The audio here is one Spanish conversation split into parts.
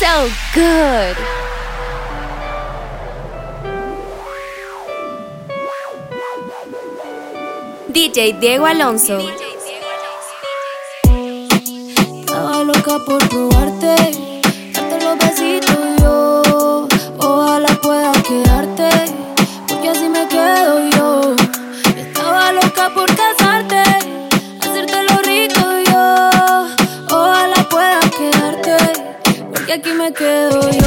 so good. DJ Diego Alonso. Estaba loca por probarte, quedo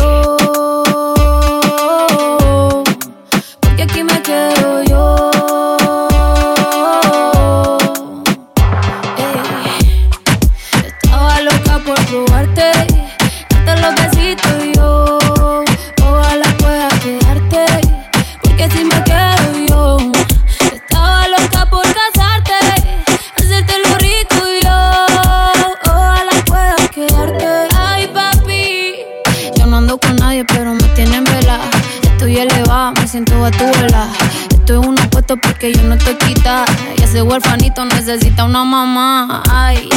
necesita una mamá. Ay,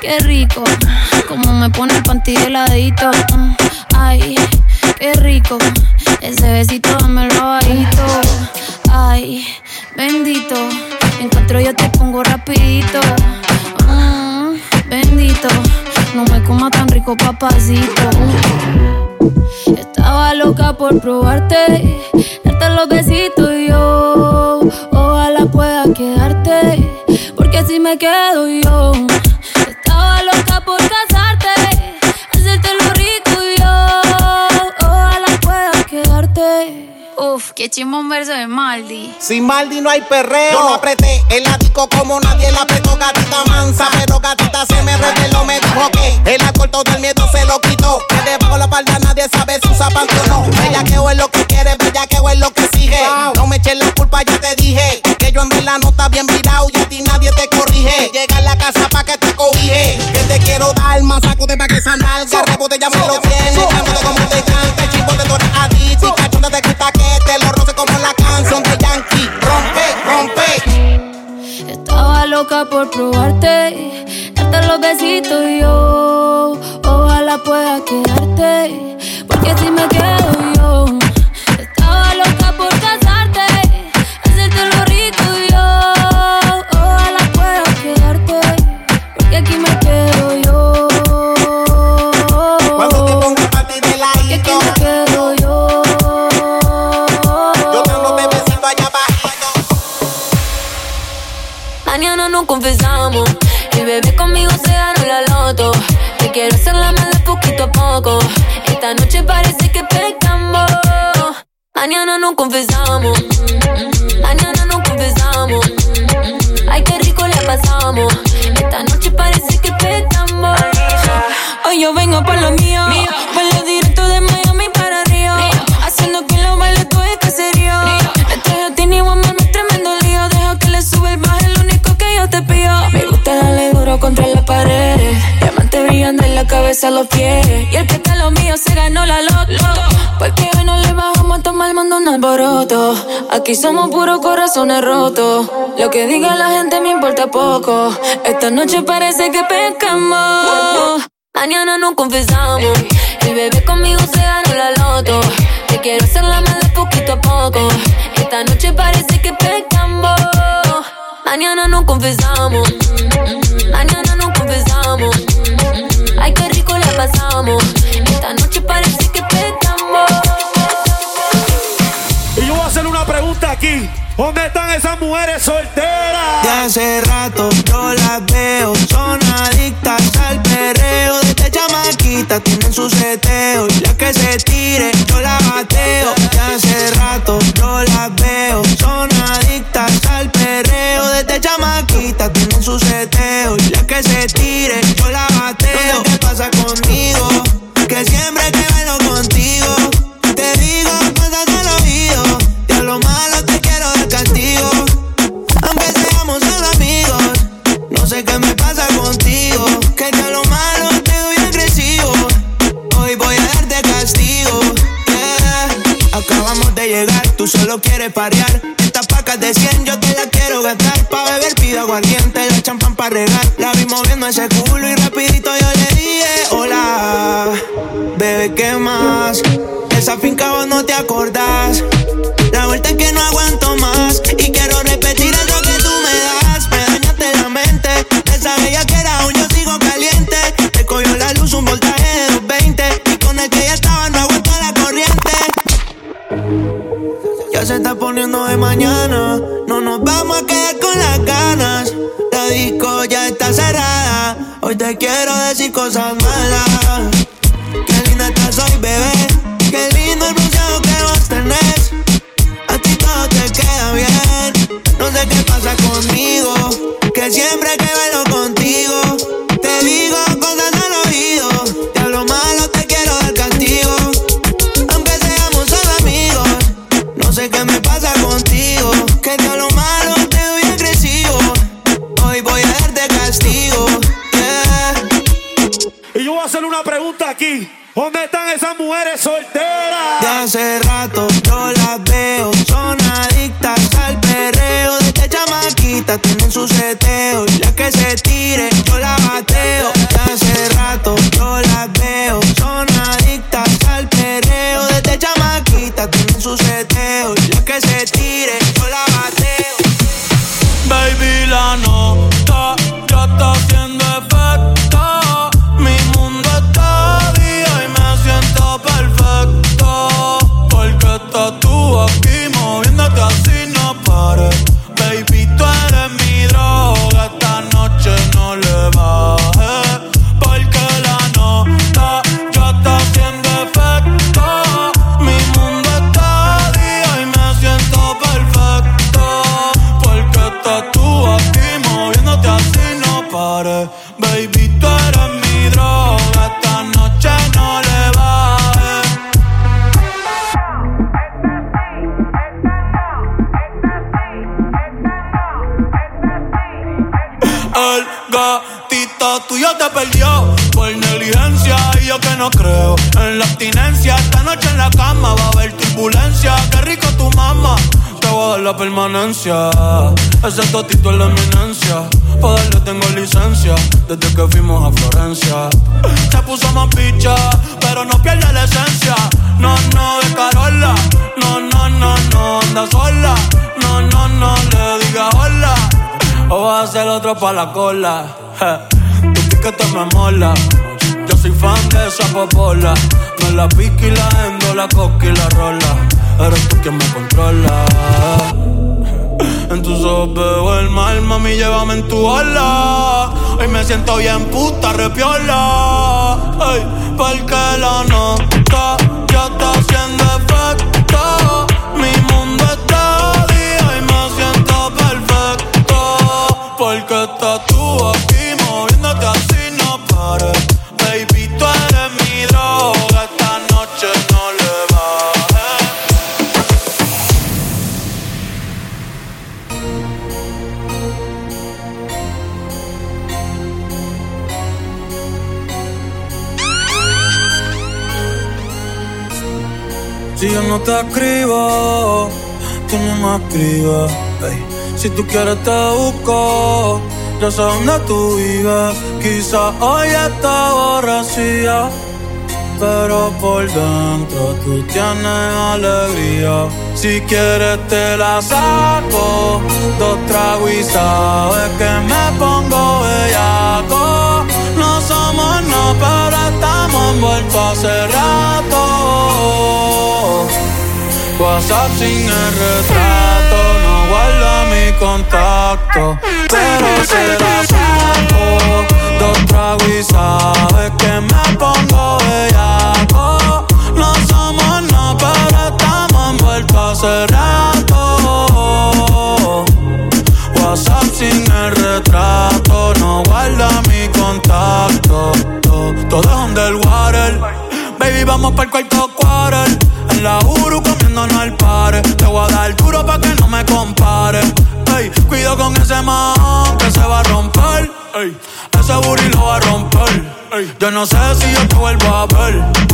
qué rico. Como me pone el panty heladito. Ay, qué rico. Ese besito dámelo bajito. Ay, bendito. Encuentro yo te pongo rapidito. Mm, bendito. No me coma tan rico, papacito. Estaba loca por probarte, darte los besitos yo. Ojalá pueda quedarte, así me quedo yo. Estaba loca por casarte, hacerte lo rico yo. Ojalá pueda quedarte. Uf, qué chimón verso de Maldi. Sin Maldi no hay perreo. Yo lo apreté el ático como nadie la apretó, gatita mansa. Pero gatita se me reveló, me dijo que el alcohol todo el miedo se lo quitó. Que debajo la palda nadie sabe si usa panty o no. Bellaqueo es lo que quiere, bellaqueo es lo que sigue. No me eches la culpa, ya te dije. Que yo en verdad no está bien virado y a ti nadie te corrige. Llega a la casa pa' que te cobije. Que te quiero dar más sacude pa' que esa nalga rebote ya me lo tiene. Cántate como te canta, chico de tú eres adicto. Y cachonda te gusta que te lo roce como la canción de Yankee. Rompe, rompe. Estaba loca por probarte, darte los besitos yo. Ojalá pueda quedarte, porque así me quedo Aquí somos puros corazones rotos. Lo que diga la gente me importa poco. Esta noche parece que pescamos. Mañana nos confesamos. El bebé conmigo se ganó la loto. Te quiero hacer la mala poquito a poco. Esta noche parece que pecamos. Mañana nos confesamos. Mañana nos confesamos. Ay, qué rico la pasamos. Esta noche parece ¿Dónde están esas mujeres solteras? De hace rato yo las veo, son adictas al perreo. Desde chamaquita tienen su seteo. Y la que se tire, yo la bateo. De hace rato yo las veo, son adictas al perreo. Desde chamaquita tienen su seteo. Y la que se tire, yo la bateo. quiere parear. Estas pacas de 100 yo te las quiero gastar. Pa' beber pido aguardiente, la champán pa' regar. La vi moviendo ese culo y rapidito yo le dije hola. Bebé, ¿qué más? Esa finca vos no te acordás permanencia. Ese totito es la eminencia. Pa' darle tengo licencia desde que fuimos a Florencia. Se puso más picha, pero no pierde la esencia. No, no, de Carola. No, no, no, no, anda sola. No, no, no, le diga hola. O vas a ser otro pa' la cola. Je, Tu piquete me mola. Yo soy fan de esa popola. Me la pique y la endo, la coca y la rola. Eres tú quien me controla. En tus ojos veo el mal, mami, llévame en tu ola. Hoy me siento bien puta, repiola. Ay, porque la nota ya está haciendo efecto. Yo no te escribo, tú no me escribes. ey. Si tú quieres te busco, yo sé dónde tú vives. Quizás hoy está aborrecida, pero por dentro tú tienes alegría. Si quieres te la saco, dos tragos y sabes que me pongo hace rato. WhatsApp sin el retrato, no guarda mi contacto, pero se la saco. Dos tragos y sabes que me pongo bellaco. No somos no, pero estamos envueltos hace rato. WhatsApp sin el retrato, no guarda mi contacto. Todo es underwater. Baby, vamos para el cuarto quarter. En la Uru comiéndonos al par. Te voy a dar duro pa' que no me compare. Ey, cuido con ese man que se va a romper. Ey, ese booty lo va a romper. Ey, yo no sé si yo te vuelvo a ver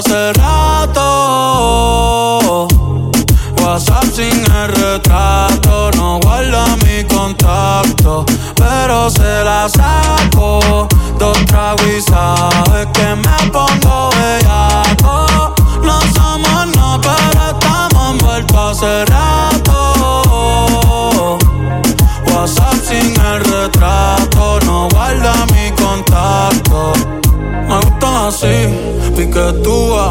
hace rato. WhatsApp sin el retrato, no guarda mi contacto, pero se la saco. Dos tragos y sabes que me pongo bellaco. No somos no, pero estamos envueltos hace rato. WhatsApp sin el retrato, no guarda mi contacto. Me gustan así, pique tú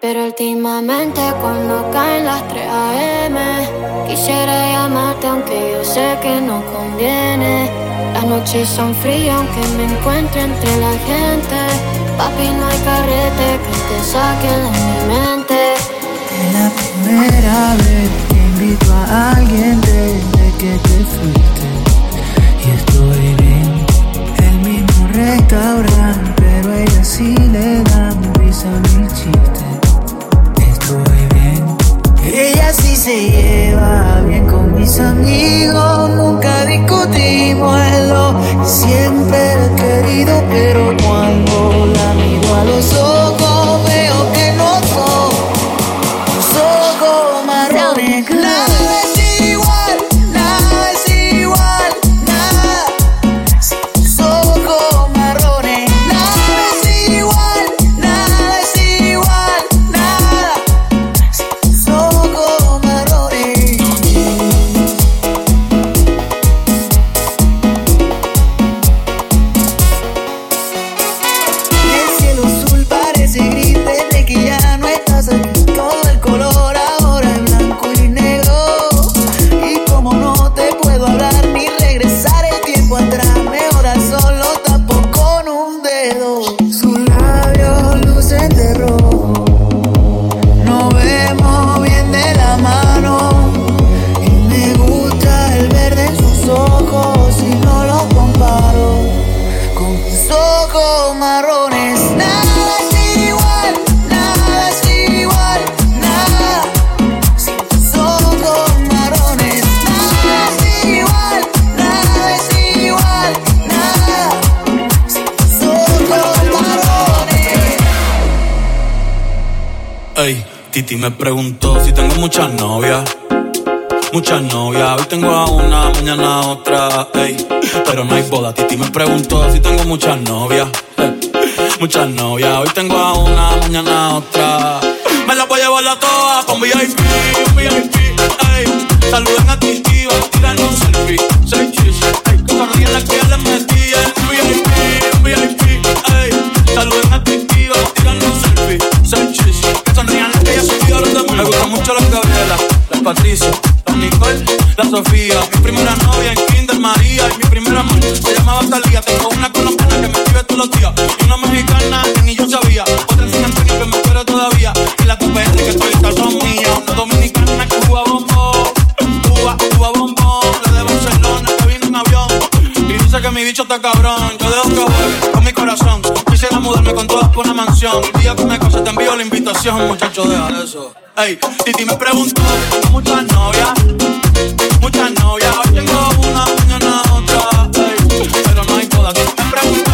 Pero últimamente cuando caen las 3 AM Quisiera llamarte aunque yo sé que no conviene. Las noches son frías aunque me encuentre entre la gente. Papi, no hay carrete que te saque de mi mente. Es la primera vez que invito a alguien desde que te fuiste. Y estoy en el mismo restaurante Pero ella sí le da risa a mi chiste ella sí se lleva bien con mis amigos. Nunca discutimos en lo que siempre he querido, pero cuando la miro a los ojos. me preguntó si tengo muchas novias. Muchas novias, hoy tengo a una, mañana otra. Pero no hay boda, Titi me preguntó si tengo muchas novias. Muchas novias, hoy tengo a una, mañana otra. Me las voy a llevar a todas con VIP, VIP, ey. A ti mucho las Gabriela, las Patricia, las Nicole, la Sofía. Mi primera novia en Kinder María. Y mi primera amor se llamaba Talía. Tengo una colombiana que me escribe todos los días. Y una mexicana que ni yo sabía. Otra en Antonio que me espera todavía. Y la TPS que estoy son mías. Una dominicana que Cuba bombón. Cuba, Cuba bombón. La de Barcelona que vino en avión. Y dice que mi bicho está cabrón. Yo dejo que juegue con mi corazón con todas por una mansión. Un día tú me te envío la invitación, muchacho, deja eso. Ey, Titi me preguntó, muchas novias, muchas novias. Hoy tengo una, mañana otra, ey, pero no hay todas. Me preguntó,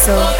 piso.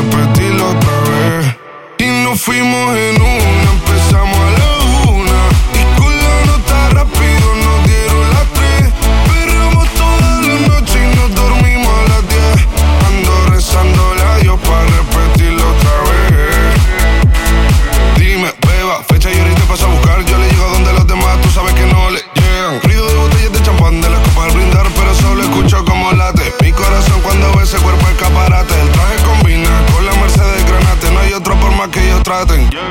traten. Yeah.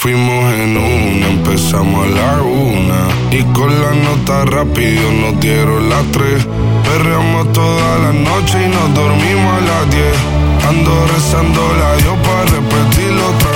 Fuimos en una, empezamos a la una. Y con la nota rápido nos dieron las tres. Perreamos toda la noche y nos dormimos a las diez. Ando rezando la Dios para repetirlo otra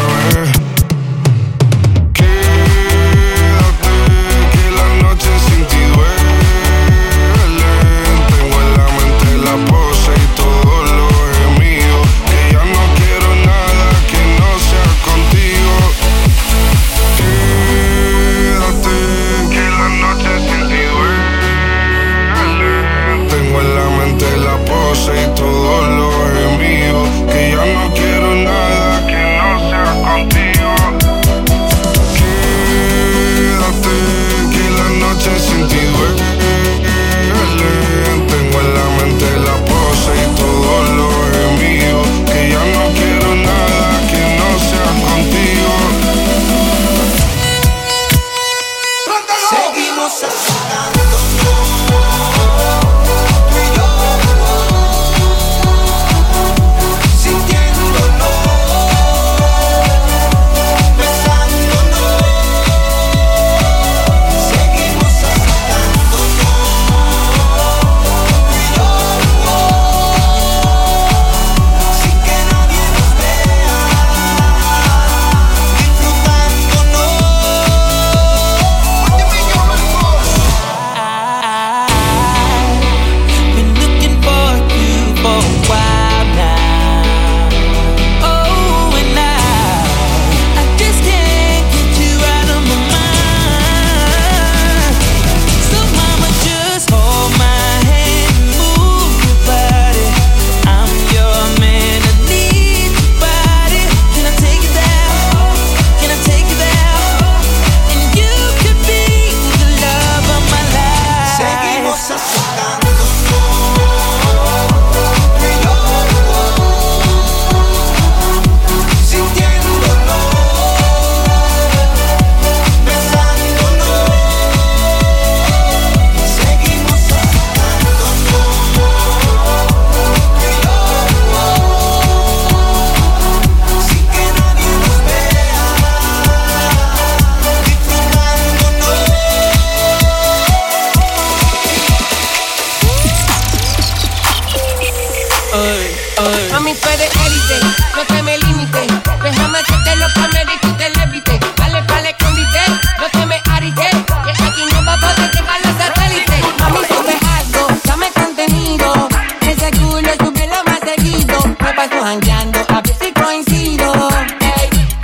paso jangueando, a veces coincido.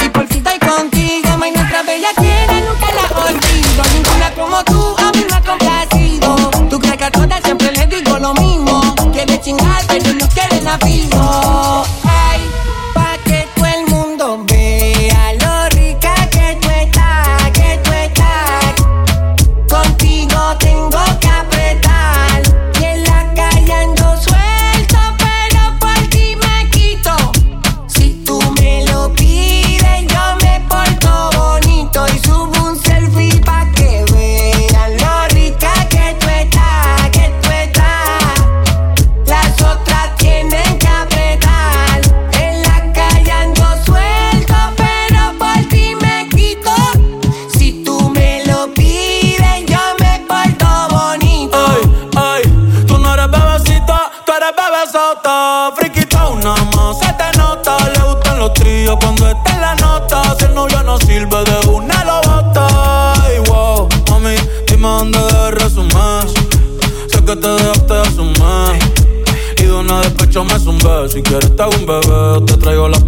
Y por fin estoy contigo, ma, y nuestra bella tiene nunca la olvido. Ninguna como tú a mí me ha complacido. Tú crees que a todas siempre les digo lo mismo. Quieres chingarte, tú no quieres nacido.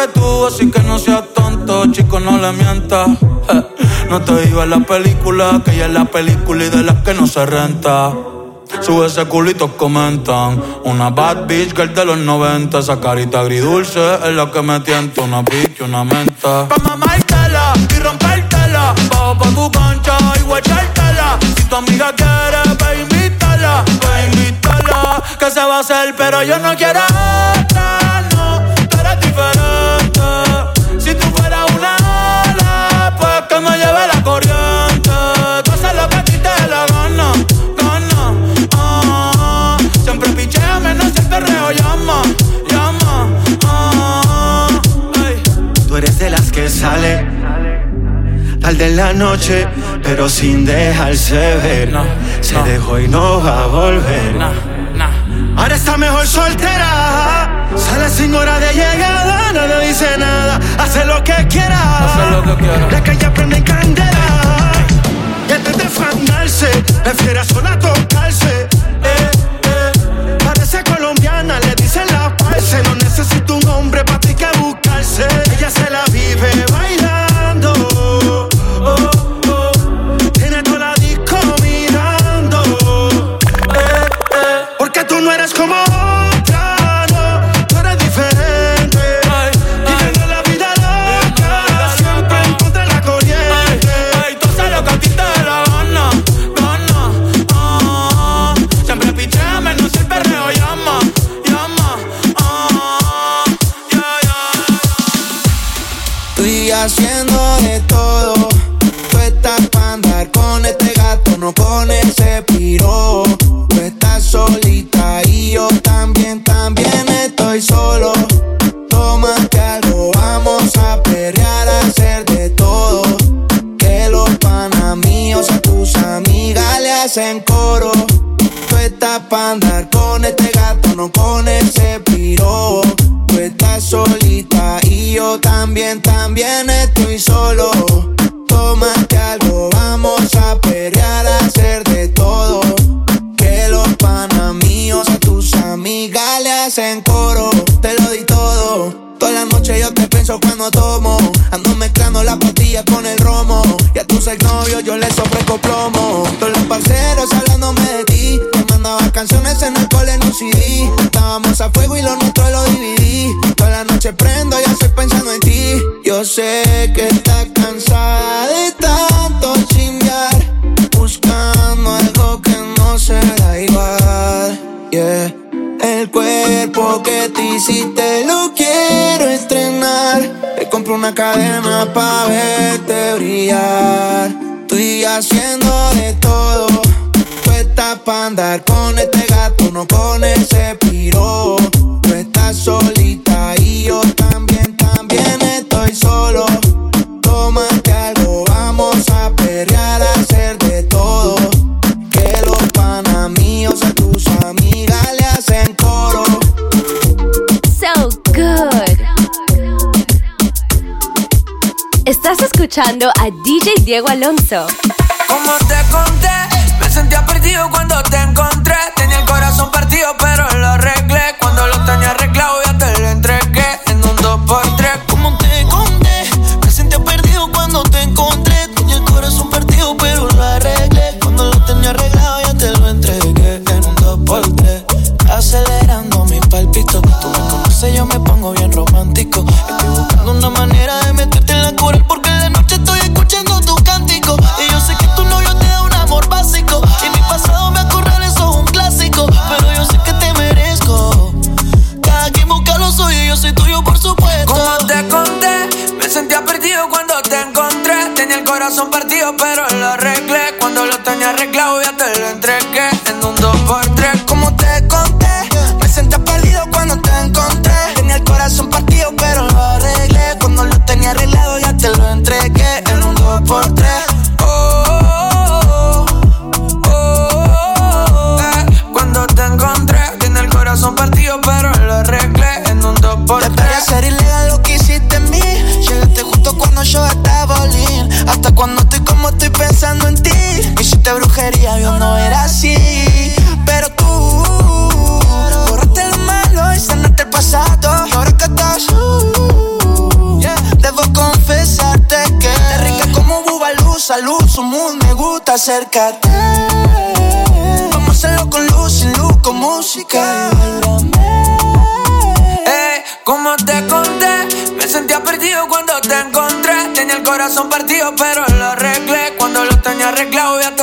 que tú, así que no seas tonto, chico, no le mientas. No te digo la película, que ella es la película y de las que no se renta. Sube ese culito, comentan. Una bad bitch girl de los 90. Esa carita agridulce es la que me tienta. Una bitch, una menta. Pa' mamártela y rompértela. Bajo pa' tu cancha y guachártela. Si tu amiga quiere, ve invítala. Ve invítala. Que se va a hacer, pero yo no quiero tarde en la noche, pero sin dejarse ver. No, Se no. dejó y no va a volver. Ahora está mejor soltera. Sale sin hora de llegada, no le dice nada. Hace lo que quiera. Hace lo que quiera. La calle prende en candela. Y antes de fandarse, prefiere sola tocarse. Eh, eh. Parece colombiana, le dicen la parce. No noche yo te pienso cuando tomo. Ando mezclando la pastilla con el romo. Y a tus exnovios yo les ofrezco plomo. Todos los parceros hablándome de ti. Te mandaba canciones en cole en un CD. Estábamos a fuego y lo nuestro lo dividí. Toda la noche prendo y estoy pensando en ti. Yo sé que estás cansada de tanto chingar. Buscando algo que no será igual. Yeah. El cuerpo que te hiciste una cadena pa' verte brillar. Estoy haciendo de todo. Tú estás pa' andar con este gato, no con ese piro. Tú estás solita Estás escuchando a DJ Diego Alonso. Gusta acércate. Vamos a hacerlo con luz, y luz, con música. Eh, como te conté, me sentía perdido cuando te encontré. Tenía el corazón partido, pero lo arreglé. Cuando lo tenía arreglado, ya te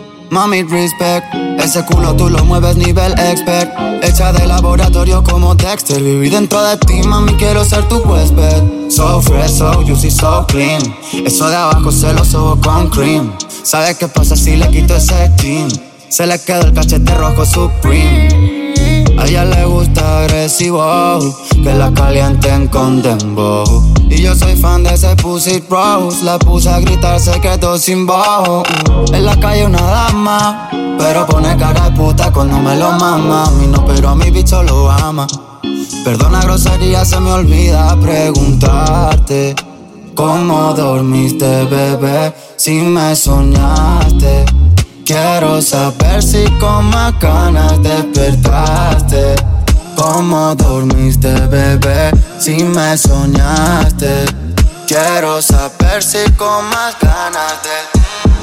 mami, respect. Ese culo tú lo mueves nivel expert. Hecha de laboratorio como Dexter. Viví dentro de ti, mami, quiero ser tu huésped. So fresh, so juicy, so clean. Eso de abajo se lo subo con cream. ¿Sabes qué pasa si le quito ese jean? Se le quedó el cachete rojo supreme. A ella le gusta agresivo, que la calienten con dembow. Y yo soy fan de ese pussy rose, la puse a gritar secreto sin bajo. En la calle una dama, pero pone cara de puta cuando me lo mama. A mí no, pero a mi bicho lo ama. Perdona grosería, se me olvida preguntarte. ¿Cómo dormiste, bebé? Si me soñaste. Quiero saber si con más ganas despertaste. ¿Cómo dormiste, bebé? Si me soñaste. Quiero saber si con más ganas de.